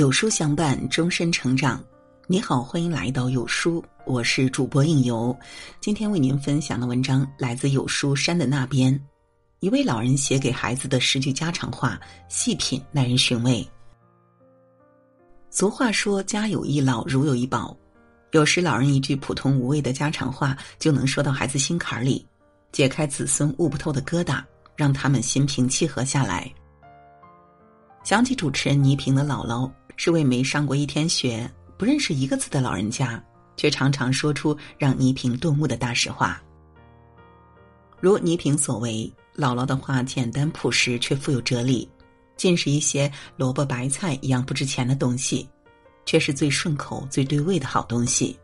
有书相伴，终身成长。你好，欢迎来到有书，我是主播应由。今天为您分享的文章来自有书山的那边，一位老人写给孩子的十句家常话，细品耐人寻味。俗话说：“家有一老，如有一宝。”有时老人一句普通无味的家常话，就能说到孩子心坎里，解开子孙悟不透的疙瘩，让他们心平气和下来。想起主持人倪萍的姥姥。是位没上过一天学、不认识一个字的老人家，却常常说出让倪萍顿悟的大实话。如倪萍所为，姥姥的话简单朴实，却富有哲理，尽是一些萝卜白菜一样不值钱的东西，却是最顺口、最对味的好东西。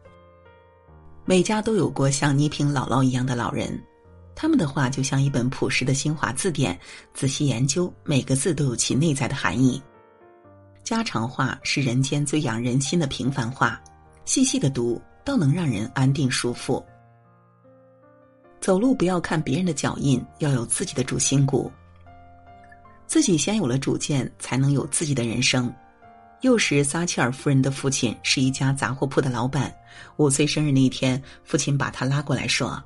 每家都有过像倪萍姥姥一样的老人，他们的话就像一本朴实的新华字典，仔细研究，每个字都有其内在的含义。家常话是人间最养人心的平凡话，细细的读，倒能让人安定舒服。走路不要看别人的脚印，要有自己的主心骨。自己先有了主见，才能有自己的人生。幼时，撒切尔夫人的父亲是一家杂货铺的老板。五岁生日那一天，父亲把他拉过来说：“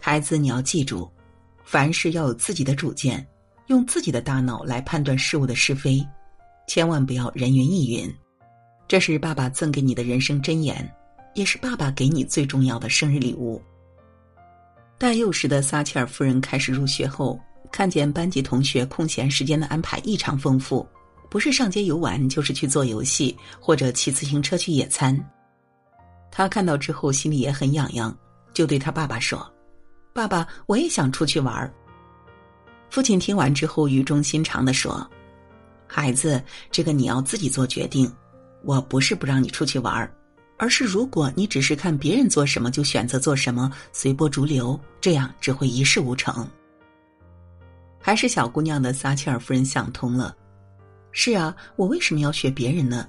孩子，你要记住，凡事要有自己的主见，用自己的大脑来判断事物的是非。”千万不要人云亦云，这是爸爸赠给你的人生箴言，也是爸爸给你最重要的生日礼物。大幼时的撒切尔夫人开始入学后，看见班级同学空闲时间的安排异常丰富，不是上街游玩，就是去做游戏或者骑自行车去野餐。他看到之后心里也很痒痒，就对他爸爸说：“爸爸，我也想出去玩。”父亲听完之后语重心长的说。孩子，这个你要自己做决定。我不是不让你出去玩儿，而是如果你只是看别人做什么就选择做什么，随波逐流，这样只会一事无成。还是小姑娘的撒切尔夫人想通了。是啊，我为什么要学别人呢？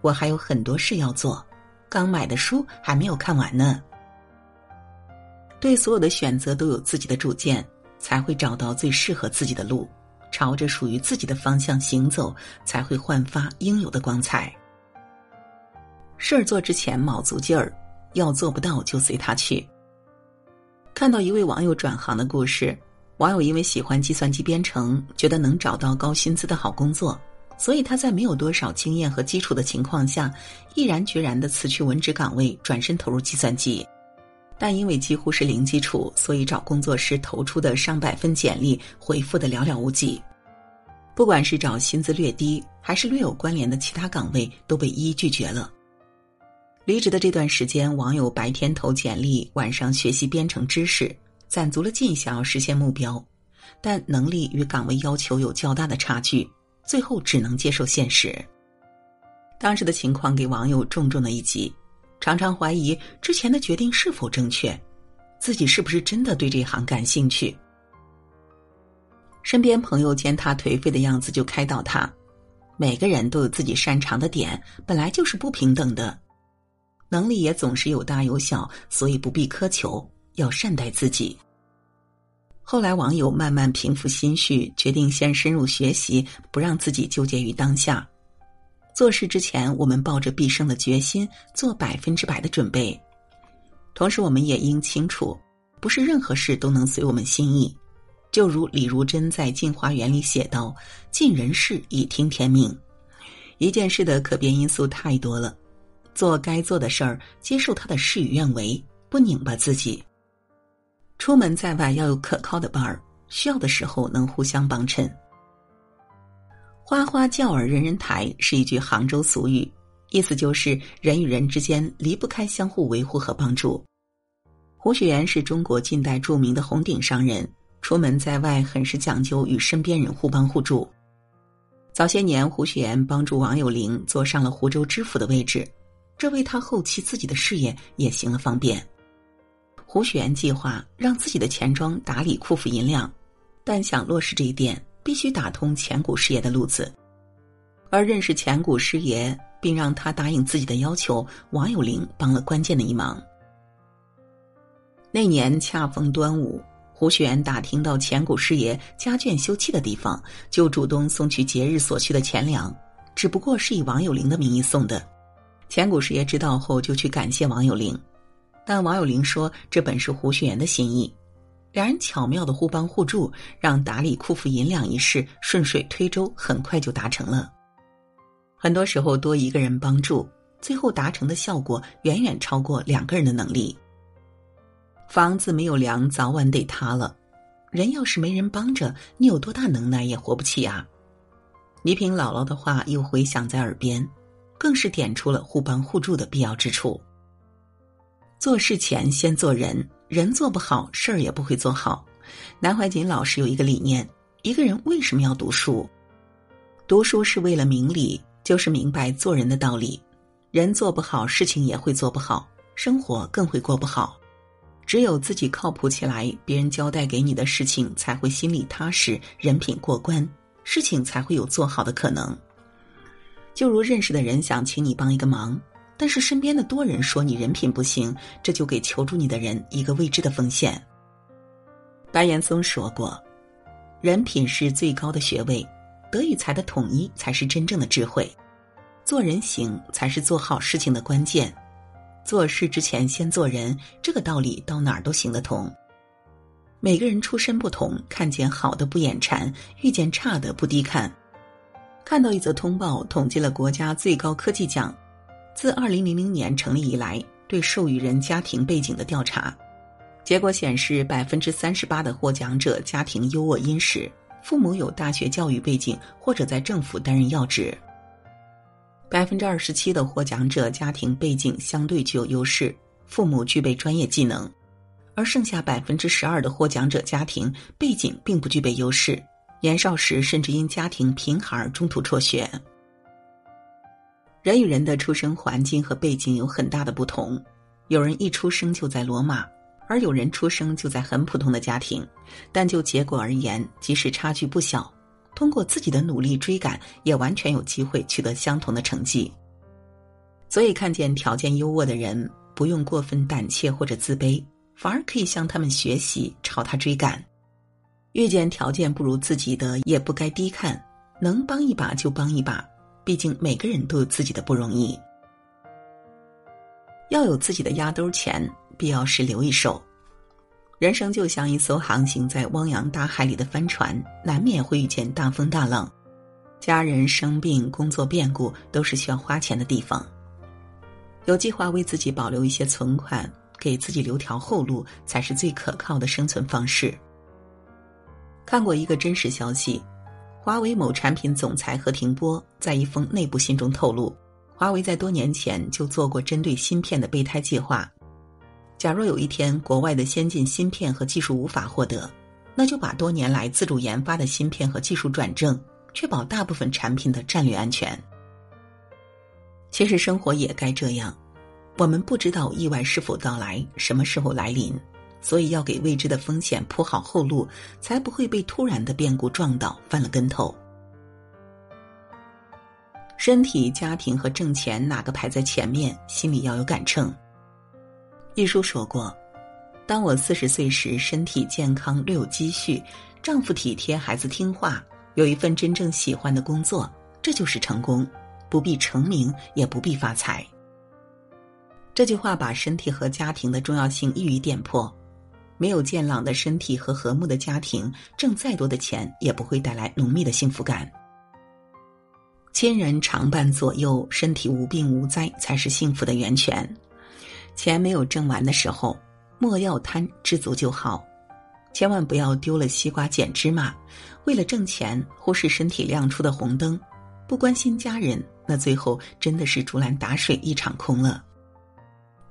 我还有很多事要做，刚买的书还没有看完呢。对所有的选择都有自己的主见，才会找到最适合自己的路。朝着属于自己的方向行走，才会焕发应有的光彩。事儿做之前卯足劲儿，要做不到就随他去。看到一位网友转行的故事，网友因为喜欢计算机编程，觉得能找到高薪资的好工作，所以他在没有多少经验和基础的情况下，毅然决然的辞去文职岗位，转身投入计算机。但因为几乎是零基础，所以找工作时投出的上百份简历回复的寥寥无几。不管是找薪资略低，还是略有关联的其他岗位，都被一一拒绝了。离职的这段时间，网友白天投简历，晚上学习编程知识，攒足了劲想要实现目标，但能力与岗位要求有较大的差距，最后只能接受现实。当时的情况给网友重重的一击。常常怀疑之前的决定是否正确，自己是不是真的对这行感兴趣？身边朋友见他颓废的样子，就开导他：每个人都有自己擅长的点，本来就是不平等的，能力也总是有大有小，所以不必苛求，要善待自己。后来网友慢慢平复心绪，决定先深入学习，不让自己纠结于当下。做事之前，我们抱着必胜的决心，做百分之百的准备。同时，我们也应清楚，不是任何事都能随我们心意。就如李如珍在《镜花缘》里写道：“尽人事，以听天命。”一件事的可变因素太多了，做该做的事儿，接受他的事与愿违，不拧巴自己。出门在外要有可靠的伴儿，需要的时候能互相帮衬。花花轿儿人人抬是一句杭州俗语，意思就是人与人之间离不开相互维护和帮助。胡雪岩是中国近代著名的红顶商人，出门在外很是讲究与身边人互帮互助。早些年，胡雪岩帮助王有龄坐上了湖州知府的位置，这为他后期自己的事业也行了方便。胡雪岩计划让自己的钱庄打理库府银两，但想落实这一点。必须打通钱谷师爷的路子，而认识钱谷师爷并让他答应自己的要求，王有龄帮了关键的一忙。那年恰逢端午，胡雪岩打听到钱谷师爷家眷休憩的地方，就主动送去节日所需的钱粮，只不过是以王有龄的名义送的。钱谷师爷知道后就去感谢王有龄，但王有龄说这本是胡雪岩的心意。两人巧妙的互帮互助，让打理库府银两一事顺水推舟，很快就达成了。很多时候，多一个人帮助，最后达成的效果远远超过两个人的能力。房子没有梁，早晚得塌了。人要是没人帮着，你有多大能耐也活不起啊！倪萍姥姥的话又回响在耳边，更是点出了互帮互助的必要之处。做事前先做人，人做不好，事儿也不会做好。南怀瑾老师有一个理念：一个人为什么要读书？读书是为了明理，就是明白做人的道理。人做不好，事情也会做不好，生活更会过不好。只有自己靠谱起来，别人交代给你的事情才会心里踏实，人品过关，事情才会有做好的可能。就如认识的人想请你帮一个忙，但是身边的多人说你人品不行，这就给求助你的人一个未知的风险。白岩松说过：“人品是最高的学位，德与才的统一才是真正的智慧，做人行才是做好事情的关键。”做事之前先做人，这个道理到哪儿都行得通。每个人出身不同，看见好的不眼馋，遇见差的不低看。看到一则通报，统计了国家最高科技奖自二零零零年成立以来对授予人家庭背景的调查，结果显示，百分之三十八的获奖者家庭优渥殷实，父母有大学教育背景或者在政府担任要职。百分之二十七的获奖者家庭背景相对具有优势，父母具备专业技能，而剩下百分之十二的获奖者家庭背景并不具备优势，年少时甚至因家庭贫寒而中途辍学。人与人的出生环境和背景有很大的不同，有人一出生就在罗马，而有人出生就在很普通的家庭，但就结果而言，即使差距不小。通过自己的努力追赶，也完全有机会取得相同的成绩。所以，看见条件优渥的人，不用过分胆怯或者自卑，反而可以向他们学习，朝他追赶；遇见条件不如自己的，也不该低看，能帮一把就帮一把。毕竟每个人都有自己的不容易，要有自己的压兜钱，必要时留一手。人生就像一艘航行在汪洋大海里的帆船，难免会遇见大风大浪，家人生病、工作变故都是需要花钱的地方。有计划为自己保留一些存款，给自己留条后路，才是最可靠的生存方式。看过一个真实消息，华为某产品总裁何庭波在一封内部信中透露，华为在多年前就做过针对芯片的备胎计划。假若有一天国外的先进芯片和技术无法获得，那就把多年来自主研发的芯片和技术转正，确保大部分产品的战略安全。其实生活也该这样，我们不知道意外是否到来，什么时候来临，所以要给未知的风险铺好后路，才不会被突然的变故撞倒，翻了跟头。身体、家庭和挣钱哪个排在前面，心里要有杆秤。一书说过：“当我四十岁时，身体健康，略有积蓄，丈夫体贴，孩子听话，有一份真正喜欢的工作，这就是成功，不必成名，也不必发财。”这句话把身体和家庭的重要性一语点破。没有健朗的身体和和睦的家庭，挣再多的钱也不会带来浓密的幸福感。亲人常伴左右，身体无病无灾，才是幸福的源泉。钱没有挣完的时候，莫要贪，知足就好。千万不要丢了西瓜捡芝麻，为了挣钱忽视身体亮出的红灯，不关心家人，那最后真的是竹篮打水一场空了。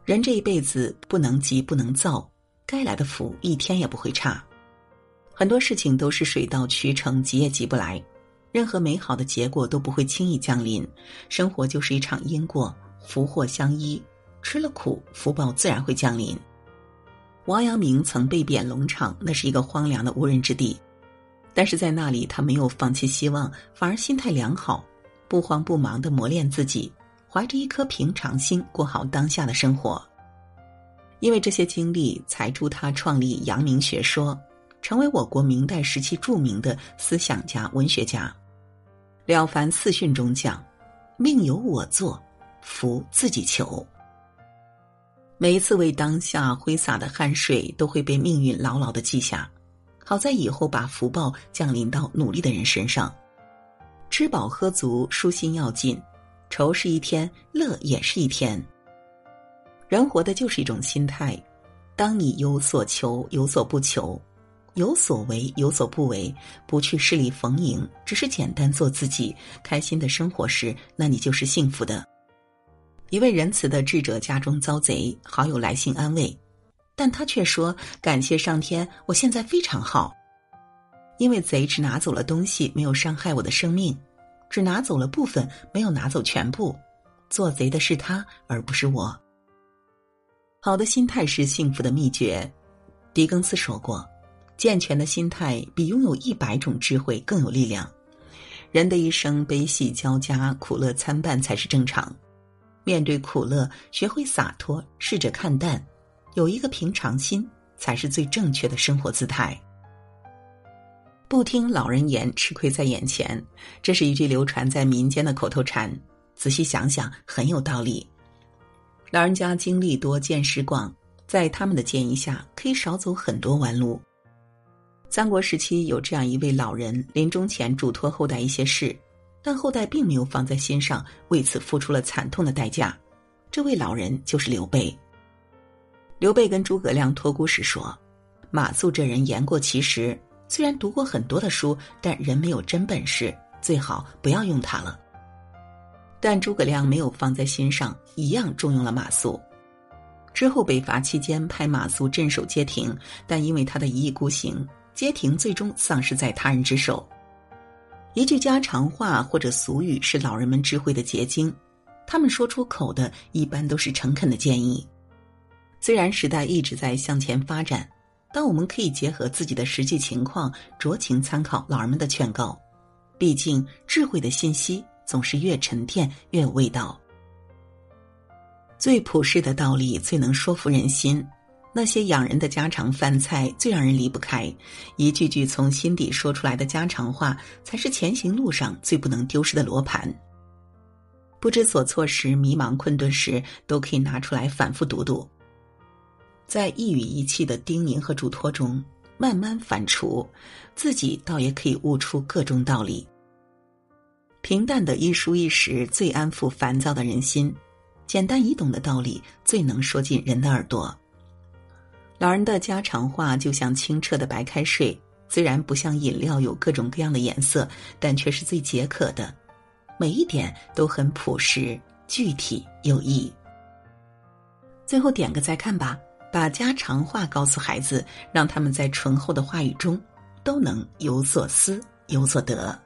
人这一辈子不能急，不能躁，该来的福一天也不会差。很多事情都是水到渠成，急也急不来。任何美好的结果都不会轻易降临。生活就是一场因果，福祸相依。吃了苦，福报自然会降临。王阳明曾被贬龙场，那是一个荒凉的无人之地，但是在那里，他没有放弃希望，反而心态良好，不慌不忙的磨练自己，怀着一颗平常心过好当下的生活。因为这些经历，才助他创立阳明学说，成为我国明代时期著名的思想家、文学家。《了凡四训》中讲：“命由我做，福自己求。每一次为当下挥洒的汗水，都会被命运牢牢的记下。好在以后把福报降临到努力的人身上。吃饱喝足，舒心要紧。愁是一天，乐也是一天。人活的就是一种心态。当你有所求，有所不求，有所为，有所不为，不去势利逢迎，只是简单做自己，开心的生活时，那你就是幸福的。一位仁慈的智者家中遭贼，好友来信安慰，但他却说：“感谢上天，我现在非常好，因为贼只拿走了东西，没有伤害我的生命，只拿走了部分，没有拿走全部。做贼的是他，而不是我。”好的心态是幸福的秘诀。狄更斯说过：“健全的心态比拥有一百种智慧更有力量。”人的一生悲喜交加，苦乐参半才是正常。面对苦乐，学会洒脱，试着看淡，有一个平常心，才是最正确的生活姿态。不听老人言，吃亏在眼前，这是一句流传在民间的口头禅。仔细想想，很有道理。老人家经历多，见识广，在他们的建议下，可以少走很多弯路。三国时期有这样一位老人，临终前嘱托后代一些事，但后代并没有放在心上，为此付出了惨痛的代价。这位老人就是刘备。刘备跟诸葛亮托孤时说：“马谡这人言过其实，虽然读过很多的书，但人没有真本事，最好不要用他了。”但诸葛亮没有放在心上，一样重用了马谡。之后北伐期间派马谡镇守街亭，但因为他的一意孤行，街亭最终丧失在他人之手。一句家常话或者俗语是老人们智慧的结晶，他们说出口的一般都是诚恳的建议。虽然时代一直在向前发展，但我们可以结合自己的实际情况，酌情参考老人们的劝告。毕竟智慧的信息。总是越沉淀越有味道。最朴实的道理最能说服人心，那些养人的家常饭菜最让人离不开，一句句从心底说出来的家常话，才是前行路上最不能丢失的罗盘。不知所措时、迷茫困顿时，都可以拿出来反复读读，在一语一气的叮咛和嘱托中，慢慢反刍，自己倒也可以悟出各种道理。平淡的一书一时最安抚烦躁的人心，简单易懂的道理最能说进人的耳朵。老人的家常话就像清澈的白开水，虽然不像饮料有各种各样的颜色，但却是最解渴的。每一点都很朴实、具体有益。最后点个再看吧，把家常话告诉孩子，让他们在醇厚的话语中都能有所思、有所得。